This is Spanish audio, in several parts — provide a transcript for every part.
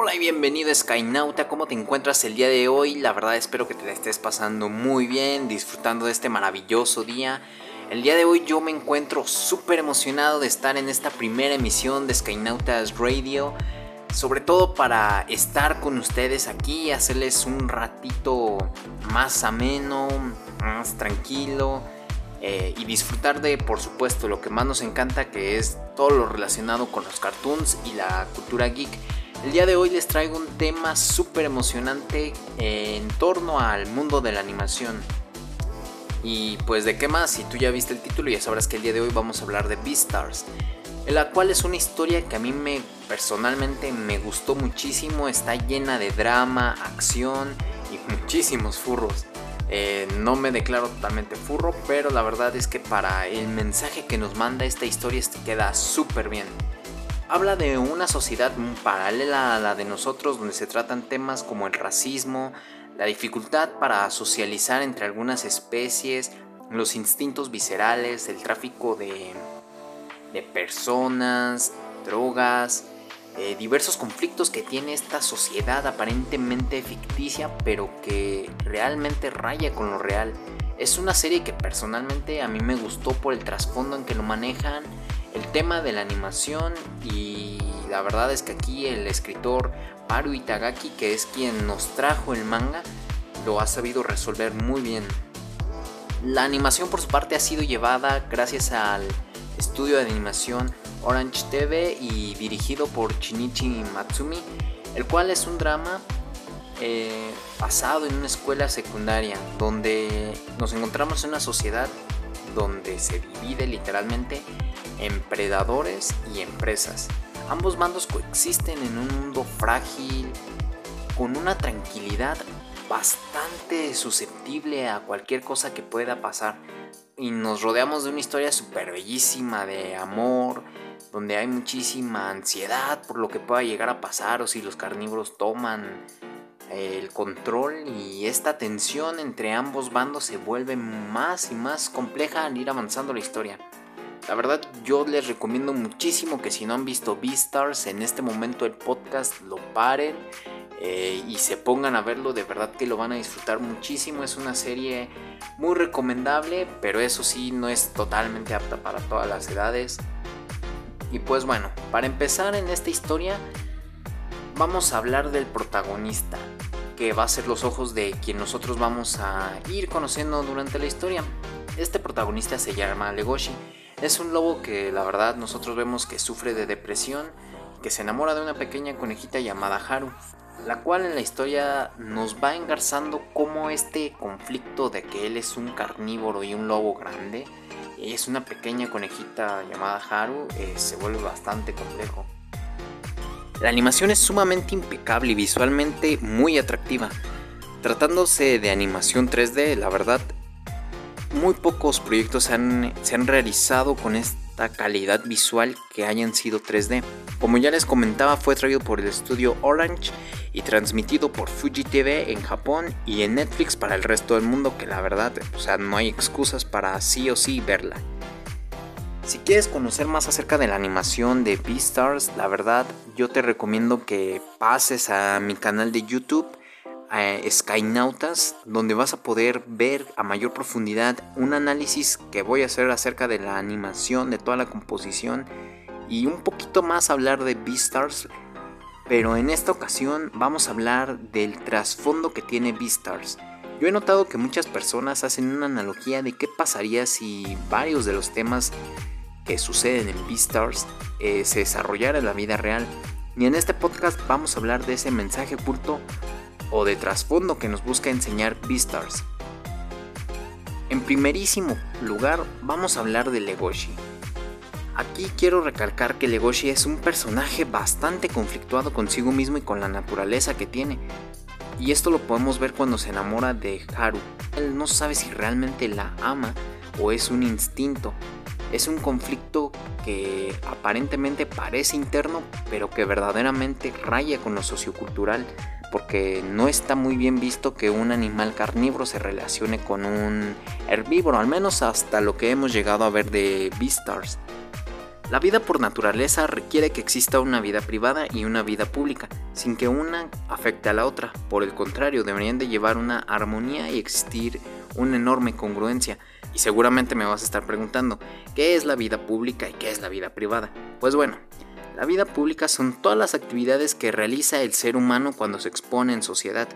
Hola y bienvenido Skynauta, ¿cómo te encuentras el día de hoy? La verdad espero que te la estés pasando muy bien, disfrutando de este maravilloso día. El día de hoy yo me encuentro súper emocionado de estar en esta primera emisión de Skynautas Radio. Sobre todo para estar con ustedes aquí, hacerles un ratito más ameno, más tranquilo eh, y disfrutar de, por supuesto, lo que más nos encanta, que es todo lo relacionado con los cartoons y la cultura geek. El día de hoy les traigo un tema súper emocionante en torno al mundo de la animación. Y pues de qué más, si tú ya viste el título ya sabrás que el día de hoy vamos a hablar de Beastars, en la cual es una historia que a mí me personalmente me gustó muchísimo, está llena de drama, acción y muchísimos furros. Eh, no me declaro totalmente furro, pero la verdad es que para el mensaje que nos manda esta historia este queda súper bien habla de una sociedad paralela a la de nosotros donde se tratan temas como el racismo, la dificultad para socializar entre algunas especies, los instintos viscerales, el tráfico de, personas, drogas, eh, diversos conflictos que tiene esta sociedad aparentemente ficticia pero que realmente raya con lo real. Es una serie que personalmente a mí me gustó por el trasfondo en que lo manejan el tema de la animación y la verdad es que aquí el escritor Maru Itagaki, que es quien nos trajo el manga, lo ha sabido resolver muy bien. La animación por su parte ha sido llevada gracias al estudio de animación Orange TV y dirigido por Shinichi Matsumi, el cual es un drama eh, basado en una escuela secundaria donde nos encontramos en una sociedad donde se divide literalmente en predadores y empresas. Ambos bandos coexisten en un mundo frágil, con una tranquilidad bastante susceptible a cualquier cosa que pueda pasar. Y nos rodeamos de una historia súper bellísima de amor, donde hay muchísima ansiedad por lo que pueda llegar a pasar o si los carnívoros toman el control y esta tensión entre ambos bandos se vuelve más y más compleja al ir avanzando la historia. La verdad yo les recomiendo muchísimo que si no han visto Beastars en este momento el podcast lo paren eh, y se pongan a verlo, de verdad que lo van a disfrutar muchísimo. Es una serie muy recomendable, pero eso sí no es totalmente apta para todas las edades. Y pues bueno, para empezar en esta historia vamos a hablar del protagonista, que va a ser los ojos de quien nosotros vamos a ir conociendo durante la historia. Este protagonista se llama Legoshi es un lobo que la verdad nosotros vemos que sufre de depresión que se enamora de una pequeña conejita llamada Haru, la cual en la historia nos va engarzando cómo este conflicto de que él es un carnívoro y un lobo grande es una pequeña conejita llamada Haru eh, se vuelve bastante complejo. La animación es sumamente impecable y visualmente muy atractiva. Tratándose de animación 3D, la verdad muy pocos proyectos se han, realizado con esta calidad visual que hayan sido 3D. Como ya les comentaba, fue traído por el estudio Orange y transmitido por Fuji TV en Japón y en Netflix para el resto del mundo, que la verdad, o sea, no hay excusas para sí o sí verla. Si quieres conocer más acerca de la animación de Beastars, la verdad yo te recomiendo que pases a mi canal de YouTube Skynautas, donde vas a poder ver a mayor profundidad un análisis que voy a hacer acerca de la animación, de toda la composición y un poquito más hablar de Beastars. Pero en esta ocasión vamos a hablar del trasfondo que tiene Beastars. Yo he notado que muchas personas hacen una analogía de qué pasaría si varios de los temas que suceden en Beastars eh, se desarrollaran en la vida real. Y en este podcast vamos a hablar de ese mensaje oculto o de trasfondo que nos busca enseñar Beastars. En primerísimo lugar, vamos a hablar de Legoshi. Aquí quiero recalcar que Legoshi es un personaje bastante conflictuado consigo mismo y con la naturaleza que tiene. Y esto lo podemos ver cuando se enamora de Haru. Él no sabe si realmente la ama o es un instinto. Es un conflicto que aparentemente parece interno, pero que verdaderamente raya con lo sociocultural porque no está muy bien visto que un animal carnívoro se relacione con un herbívoro, al menos hasta lo que hemos llegado a ver de Beastars. La vida por naturaleza requiere que exista una vida privada y una vida pública, sin que una afecte a la otra. Por el contrario, deberían de llevar una armonía y existir una enorme congruencia. Y seguramente me vas a estar preguntando, ¿qué es la vida pública y qué es la vida privada? Pues bueno, la vida pública son todas las actividades que realiza el ser humano cuando se expone en sociedad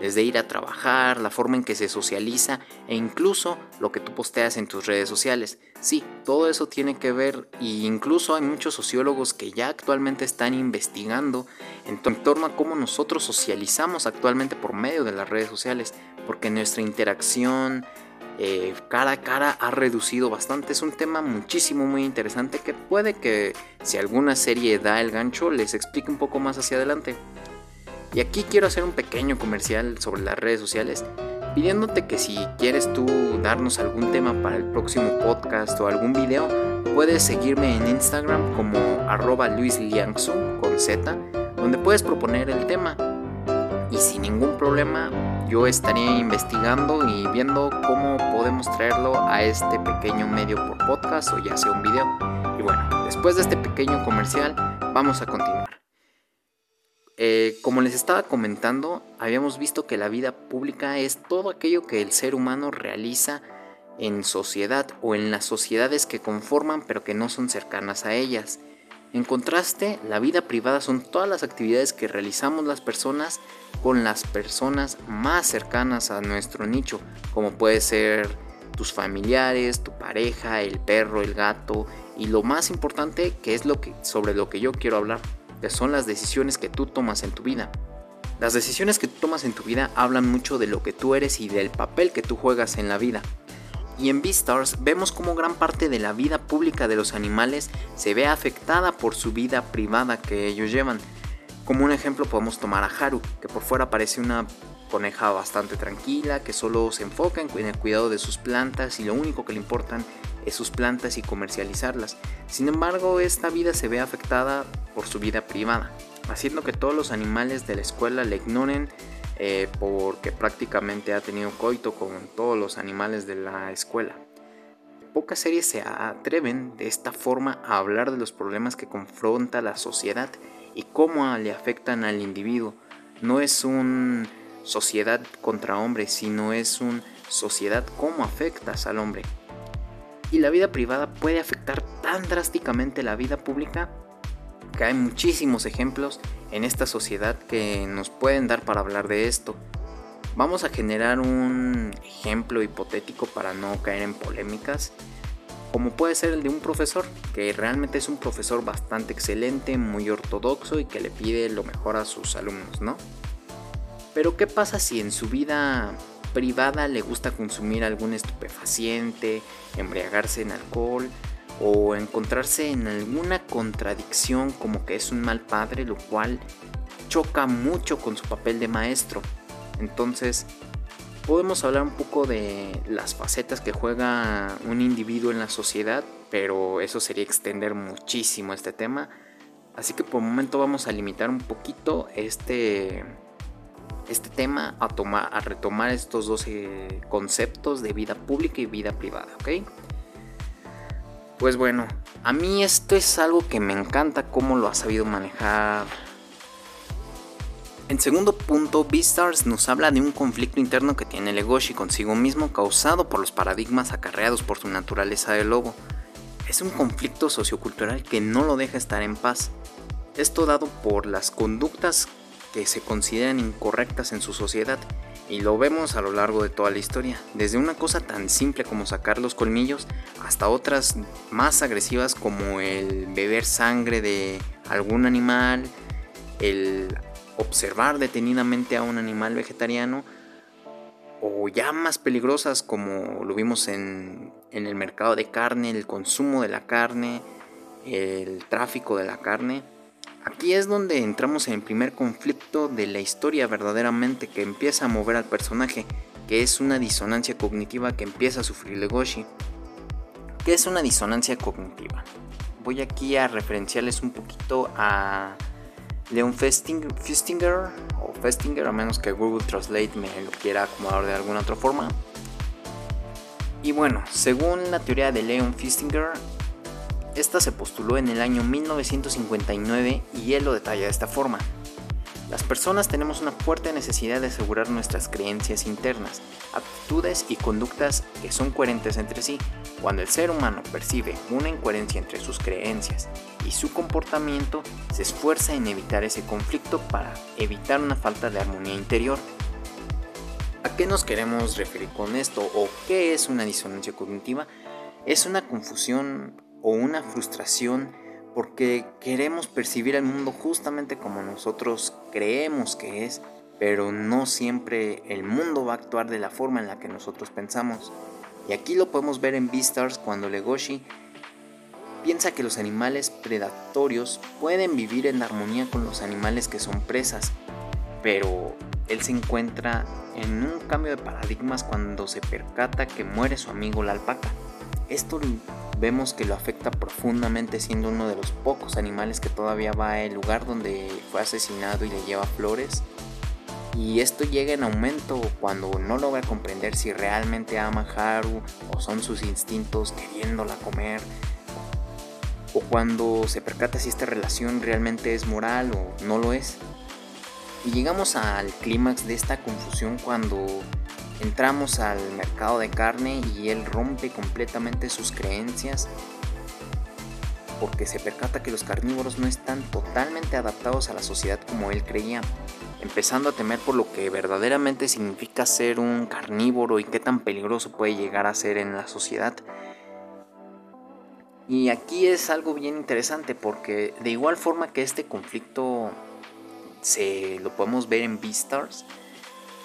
desde ir a trabajar, la forma en que se socializa e incluso lo que tú posteas en tus redes sociales. Sí, todo eso tiene que ver e incluso hay muchos sociólogos que ya actualmente están investigando en torno a cómo nosotros socializamos actualmente por medio de las redes sociales, porque nuestra interacción eh, cara a cara ha reducido bastante. Es un tema muchísimo muy interesante que puede que si alguna serie da el gancho les explique un poco más hacia adelante. Y aquí quiero hacer un pequeño comercial sobre las redes sociales, pidiéndote que si quieres tú darnos algún tema para el próximo podcast o algún video, puedes seguirme en Instagram como arroba luisliangsu con Z, donde puedes proponer el tema. Y sin ningún problema, yo estaría investigando y viendo cómo podemos traerlo a este pequeño medio por podcast o ya sea un video. Y bueno, después de este pequeño comercial, vamos a continuar. Eh, como les estaba comentando, habíamos visto que la vida pública es todo aquello que el ser humano realiza en sociedad o en las sociedades que conforman pero que no son cercanas a ellas. En contraste, la vida privada son todas las actividades que realizamos las personas con las personas más cercanas a nuestro nicho, como puede ser tus familiares, tu pareja, el perro, el gato y lo más importante que es lo que sobre lo que yo quiero hablar, que son las decisiones que tú tomas en tu vida. Las decisiones que tú tomas en tu vida hablan mucho de lo que tú eres y del papel que tú juegas en la vida. Y en Beastars vemos cómo gran parte de la vida pública de los animales se ve afectada por su vida privada que ellos llevan. Como un ejemplo podemos tomar a Haru, que por fuera parece una coneja bastante tranquila, que solo se enfoca en el cuidado de sus plantas y lo único que le importan es sus plantas y comercializarlas. Sin embargo, esta vida se ve afectada por su vida privada, haciendo que todos los animales de la escuela le ignoren eh, porque prácticamente ha tenido coito con todos los animales de la escuela. Pocas series se atreven de esta forma a hablar de los problemas que confronta la sociedad y cómo le afectan al individuo. No es un sociedad contra hombre, sino es un sociedad cómo afectas al hombre. Y la vida privada puede afectar tan drásticamente la vida pública que hay muchísimos ejemplos en esta sociedad que nos pueden dar para hablar de esto. Vamos a generar un ejemplo hipotético para no caer en polémicas, como puede ser el de un profesor, que realmente es un profesor bastante excelente, muy ortodoxo y que le pide lo mejor a sus alumnos, ¿no? Pero ¿qué pasa si en su vida privada le gusta consumir algún estupefaciente, embriagarse en alcohol o encontrarse en alguna contradicción como que es un mal padre, lo cual choca mucho con su papel de maestro? Entonces, podemos hablar un poco de las facetas que juega un individuo en la sociedad, pero eso sería extender muchísimo este tema. Así que por el momento vamos a limitar un poquito este este tema a, tomar, a retomar estos dos conceptos de vida pública y vida privada, ¿ok? Pues bueno, a mí esto es algo que me encanta cómo lo ha sabido manejar. En segundo punto, Beastars nos habla de un conflicto interno que tiene Legoshi consigo mismo causado por los paradigmas acarreados por su naturaleza de lobo. Es un conflicto sociocultural que no lo deja estar en paz. Esto dado por las conductas que se consideran incorrectas en su sociedad y lo vemos a lo largo de toda la historia, desde una cosa tan simple como sacar los colmillos hasta otras más agresivas como el beber sangre de algún animal, el observar detenidamente a un animal vegetariano o ya más peligrosas como lo vimos en, en el mercado de carne, el consumo de la carne, el tráfico de la carne Aquí es donde entramos en el primer conflicto de la historia verdaderamente que empieza a mover al personaje, que es una disonancia cognitiva que empieza a sufrir Legoshi. ¿Qué es una disonancia cognitiva? Voy aquí a referenciarles un poquito a Leon Festinger, o Festinger, a menos que Google Translate me lo quiera acomodar de alguna otra forma. Y bueno, según la teoría de Leon Festinger, Esta se postuló en el año 1959 y él lo detalla de esta forma. Las personas tenemos una fuerte necesidad de asegurar nuestras creencias internas, actitudes y conductas que son coherentes entre sí. Cuando el ser humano percibe una incoherencia entre sus creencias y su comportamiento, se esfuerza en evitar ese conflicto para evitar una falta de armonía interior. ¿A qué nos queremos referir con esto o qué es una disonancia cognitiva? Es una confusión o una frustración porque queremos percibir el mundo justamente como nosotros creemos que es, pero no siempre el mundo va a actuar de la forma en la que nosotros pensamos. Y aquí lo podemos ver en Beastars cuando Legoshi piensa que los animales predatorios pueden vivir en armonía con los animales que son presas, pero él se encuentra en un cambio de paradigmas cuando se percata que muere su amigo la alpaca. Esto vemos que lo afecta profundamente siendo uno de los pocos animales que todavía va al lugar donde fue asesinado y le lleva flores. Y esto llega en aumento cuando no logra comprender si realmente ama a Haru o son sus instintos queriéndola comer. O cuando se percata si esta relación realmente es moral o no lo es. Y llegamos al clímax de esta confusión cuando Entramos al mercado de carne y él rompe completamente sus creencias porque se percata que los carnívoros no están totalmente adaptados a la sociedad como él creía, empezando a temer por lo que verdaderamente significa ser un carnívoro y qué tan peligroso puede llegar a ser en la sociedad. Y aquí es algo bien interesante porque de igual forma que este conflicto se lo podemos ver en Beastars,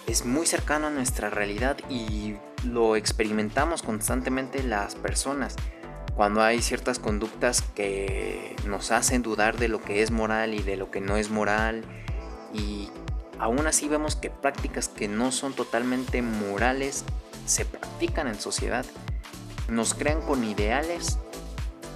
es muy cercano a nuestra realidad y lo experimentamos constantemente las personas. Cuando hay ciertas conductas que nos hacen dudar de lo que es moral y de lo que no es moral y aún así vemos que prácticas que no son totalmente morales se practican en sociedad. Nos crean con ideales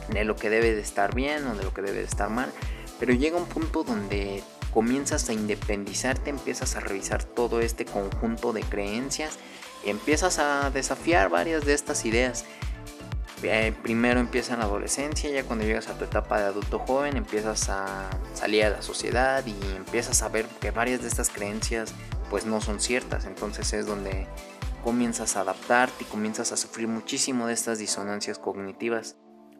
de lo que debe de estar bien o de lo que debe de estar mal, pero llega un punto donde comienzas a independizarte, empiezas a revisar todo este conjunto de creencias, empiezas a desafiar varias de estas ideas. Eh, primero empieza en la adolescencia, ya cuando llegas a tu etapa de adulto joven empiezas a salir a la sociedad y empiezas a ver que varias de estas creencias pues no son ciertas, entonces es donde comienzas a adaptarte y comienzas a sufrir muchísimo de estas disonancias cognitivas.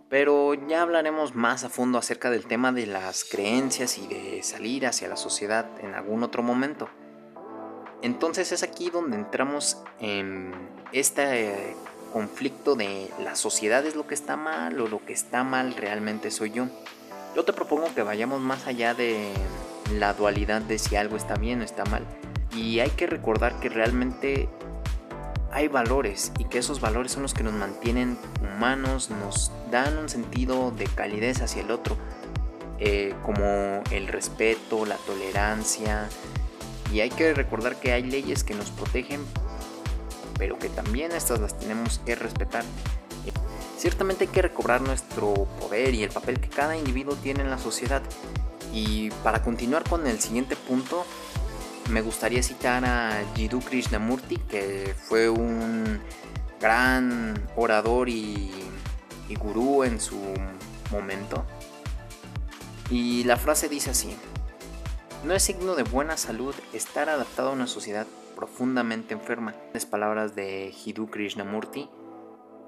Pero ya hablaremos más a fondo acerca del tema de las creencias y de salir hacia la sociedad en algún otro momento. Entonces es aquí donde entramos en este conflicto de la sociedad es lo que está mal o lo que está mal realmente soy yo. Yo te propongo que vayamos más allá de la dualidad de si algo está bien o está mal. Y hay que recordar que realmente hay valores y que esos valores son los que nos mantienen humanos, nos dan un sentido de calidez hacia el otro, eh, como el respeto, la tolerancia. Y hay que recordar que hay leyes que nos protegen, pero que también estas las tenemos que respetar. Ciertamente hay que recobrar nuestro poder y el papel que cada individuo tiene en la sociedad. Y para continuar con el siguiente punto, me gustaría citar a Jiddu Krishnamurti, que fue un gran orador y, gurú en su momento. Y la frase dice así, no es signo de buena salud estar adaptado a una sociedad profundamente enferma. Las palabras de Jiddu Krishnamurti,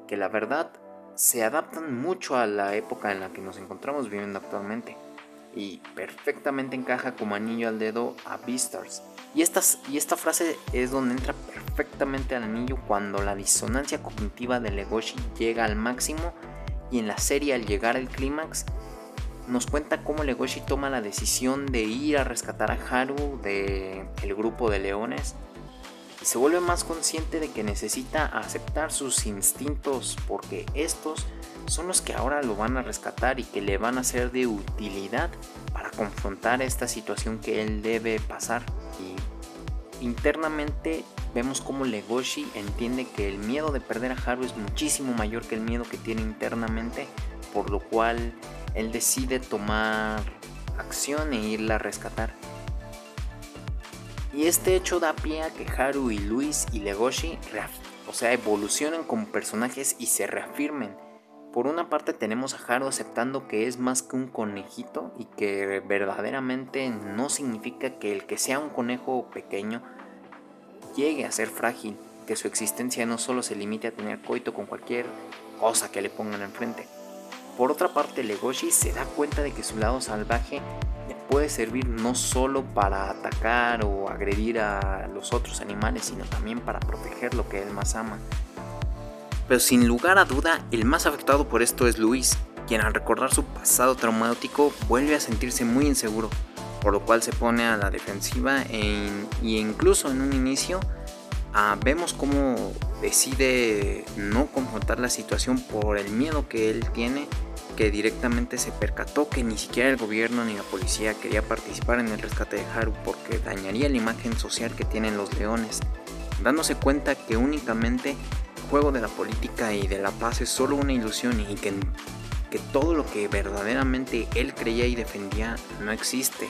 que la verdad se adaptan mucho a la época en la que nos encontramos viviendo actualmente y perfectamente encaja como anillo al dedo a Beastars. Y, y esta frase es donde entra perfectamente al anillo cuando la disonancia cognitiva de Legoshi llega al máximo y en la serie al llegar al clímax nos cuenta cómo Legoshi toma la decisión de ir a rescatar a Haru del el grupo de leones y se vuelve más consciente de que necesita aceptar sus instintos porque estos son los que ahora lo van a rescatar y que le van a ser de utilidad para confrontar esta situación que él debe pasar. Y internamente vemos como Legoshi entiende que el miedo de perder a Haru es muchísimo mayor que el miedo que tiene internamente, por lo cual él decide tomar acción e irla a rescatar. Y este hecho da pie a que Haru y Luis y Legoshi o sea, evolucionen como personajes y se reafirmen Por una parte tenemos a Haru aceptando que es más que un conejito y que verdaderamente no significa que el que sea un conejo pequeño llegue a ser frágil, que su existencia no solo se limite a tener coito con cualquier cosa que le pongan enfrente. Por otra parte, Legoshi se da cuenta de que su lado salvaje le puede servir no solo para atacar o agredir a los otros animales, sino también para proteger lo que él más ama. Pero sin lugar a duda, el más afectado por esto es Luis, quien al recordar su pasado traumático vuelve a sentirse muy inseguro, por lo cual se pone a la defensiva e, incluso en un inicio ah, vemos cómo decide no confrontar la situación por el miedo que él tiene, que directamente se percató que ni siquiera el gobierno ni la policía quería participar en el rescate de Haru porque dañaría la imagen social que tienen los leones, dándose cuenta que únicamente juego de la política y de la paz es solo una ilusión y que, que todo lo que verdaderamente él creía y defendía no existe.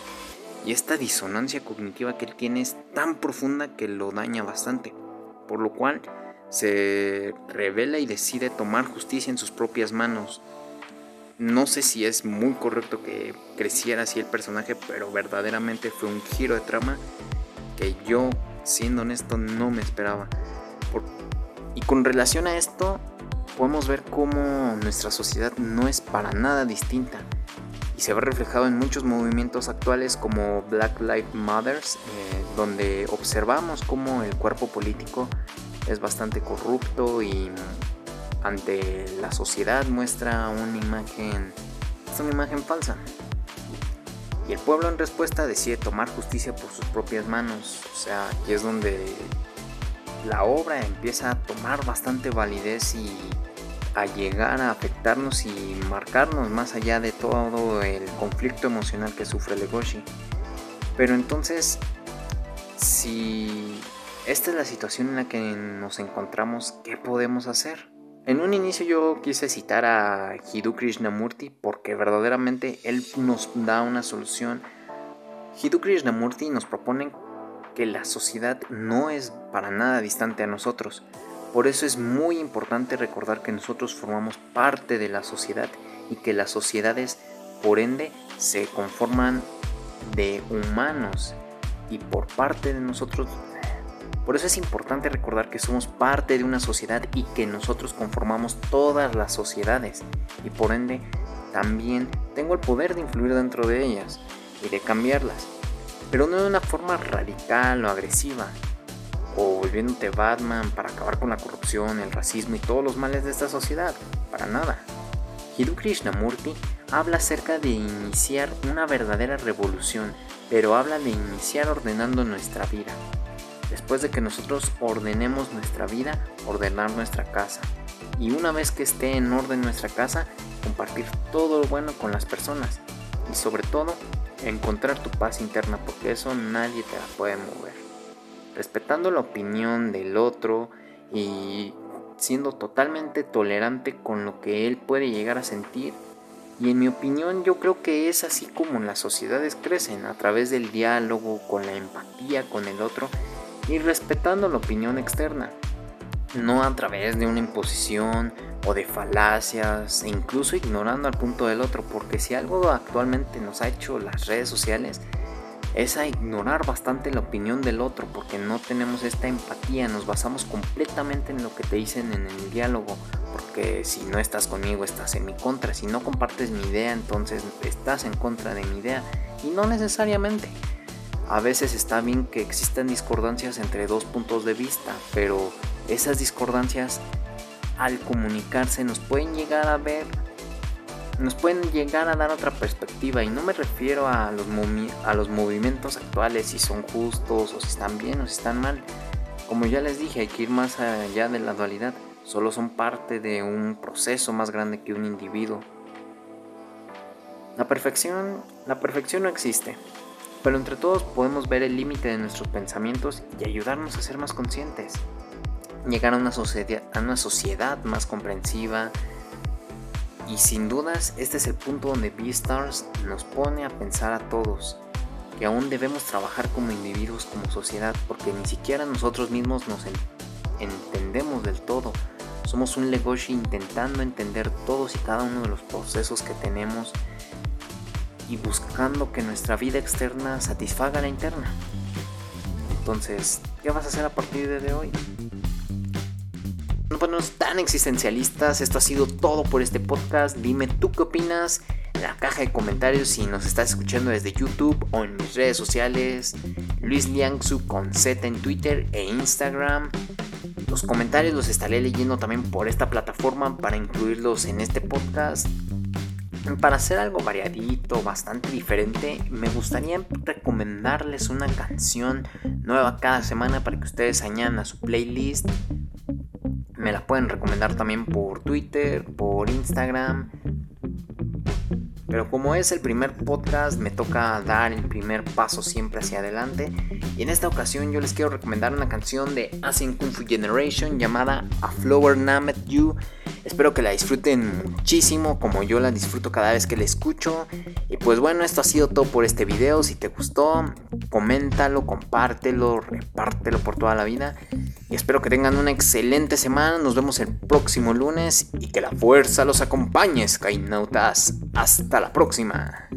Y esta disonancia cognitiva que él tiene es tan profunda que lo daña bastante. Por lo cual se revela y decide tomar justicia en sus propias manos. No sé si es muy correcto que creciera así el personaje, pero verdaderamente fue un giro de trama que yo, siendo honesto, no me esperaba. Y con relación a esto, podemos ver cómo nuestra sociedad no es para nada distinta y se ve reflejado en muchos movimientos actuales como Black Lives Matter, eh, donde observamos cómo el cuerpo político es bastante corrupto y ante la sociedad muestra una imagen, una imagen falsa. Y el pueblo en respuesta decide tomar justicia por sus propias manos. O sea, aquí es donde la obra empieza a tomar bastante validez y a llegar a afectarnos y marcarnos más allá de todo el conflicto emocional que sufre Legoshi. Pero entonces, si esta es la situación en la que nos encontramos, ¿qué podemos hacer? En un inicio yo quise citar a Hidu Krishnamurti porque verdaderamente él nos da una solución. Hidu Krishnamurti nos propone que la sociedad no es para nada distante a nosotros. Por eso es muy importante recordar que nosotros formamos parte de la sociedad y que las sociedades, por ende, se conforman de humanos y por parte de nosotros. Por eso es importante recordar que somos parte de una sociedad y que nosotros conformamos todas las sociedades y por ende también tengo el poder de influir dentro de ellas y de cambiarlas pero no de una forma radical o agresiva, o volviéndote Batman para acabar con la corrupción, el racismo y todos los males de esta sociedad, para nada. Hidu Krishnamurti habla acerca de iniciar una verdadera revolución, pero habla de iniciar ordenando nuestra vida. Después de que nosotros ordenemos nuestra vida, ordenar nuestra casa. Y una vez que esté en orden nuestra casa, compartir todo lo bueno con las personas. Y sobre todo, encontrar tu paz interna porque eso nadie te la puede mover. Respetando la opinión del otro y siendo totalmente tolerante con lo que él puede llegar a sentir. Y en mi opinión yo creo que es así como las sociedades crecen, a través del diálogo, con la empatía con el otro y respetando la opinión externa, no a través de una imposición o de falacias e incluso ignorando al punto del otro, porque si algo actualmente nos ha hecho las redes sociales es a ignorar bastante la opinión del otro, porque no tenemos esta empatía, nos basamos completamente en lo que te dicen en el diálogo, porque si no estás conmigo estás en mi contra, si no compartes mi idea entonces estás en contra de mi idea, y no necesariamente. A veces está bien que existan discordancias entre dos puntos de vista, pero esas discordancias al comunicarse nos pueden llegar a ver, nos pueden llegar a dar otra perspectiva y no me refiero a los, a los movimientos actuales, si son justos o si están bien o si están mal. Como ya les dije, hay que ir más allá de la dualidad, solo son parte de un proceso más grande que un individuo. La perfección, la perfección no existe, pero entre todos podemos ver el límite de nuestros pensamientos y ayudarnos a ser más conscientes llegar a una, sociedad, a una sociedad más comprensiva. Y sin dudas, este es el punto donde Beastars nos pone a pensar a todos que aún debemos trabajar como individuos, como sociedad, porque ni siquiera nosotros mismos nos entendemos del todo. Somos un Legoshi intentando entender todos y cada uno de los procesos que tenemos y buscando que nuestra vida externa satisfaga la interna. Entonces, ¿qué vas a hacer a partir de hoy? No ponernos tan existencialistas, esto ha sido todo por este podcast. Dime tú qué opinas en la caja de comentarios si nos estás escuchando desde YouTube o en mis redes sociales. Luis Liangsu con Z en Twitter e Instagram. Los comentarios los estaré leyendo también por esta plataforma para incluirlos en este podcast. Para hacer algo variadito, bastante diferente, me gustaría recomendarles una canción nueva cada semana para que ustedes añadan a su playlist. Me la pueden recomendar también por Twitter, por Instagram. Pero como es el primer podcast, me toca dar el primer paso siempre hacia adelante. Y en esta ocasión yo les quiero recomendar una canción de Asian Kung Fu Generation llamada A Flower Named You Espero que la disfruten muchísimo como yo la disfruto cada vez que la escucho. Y pues bueno, esto ha sido todo por este video. Si te gustó, coméntalo, compártelo, repártelo por toda la vida. Y espero que tengan una excelente semana. Nos vemos el próximo lunes y que la fuerza los acompañe, Skynautas. Hasta la próxima.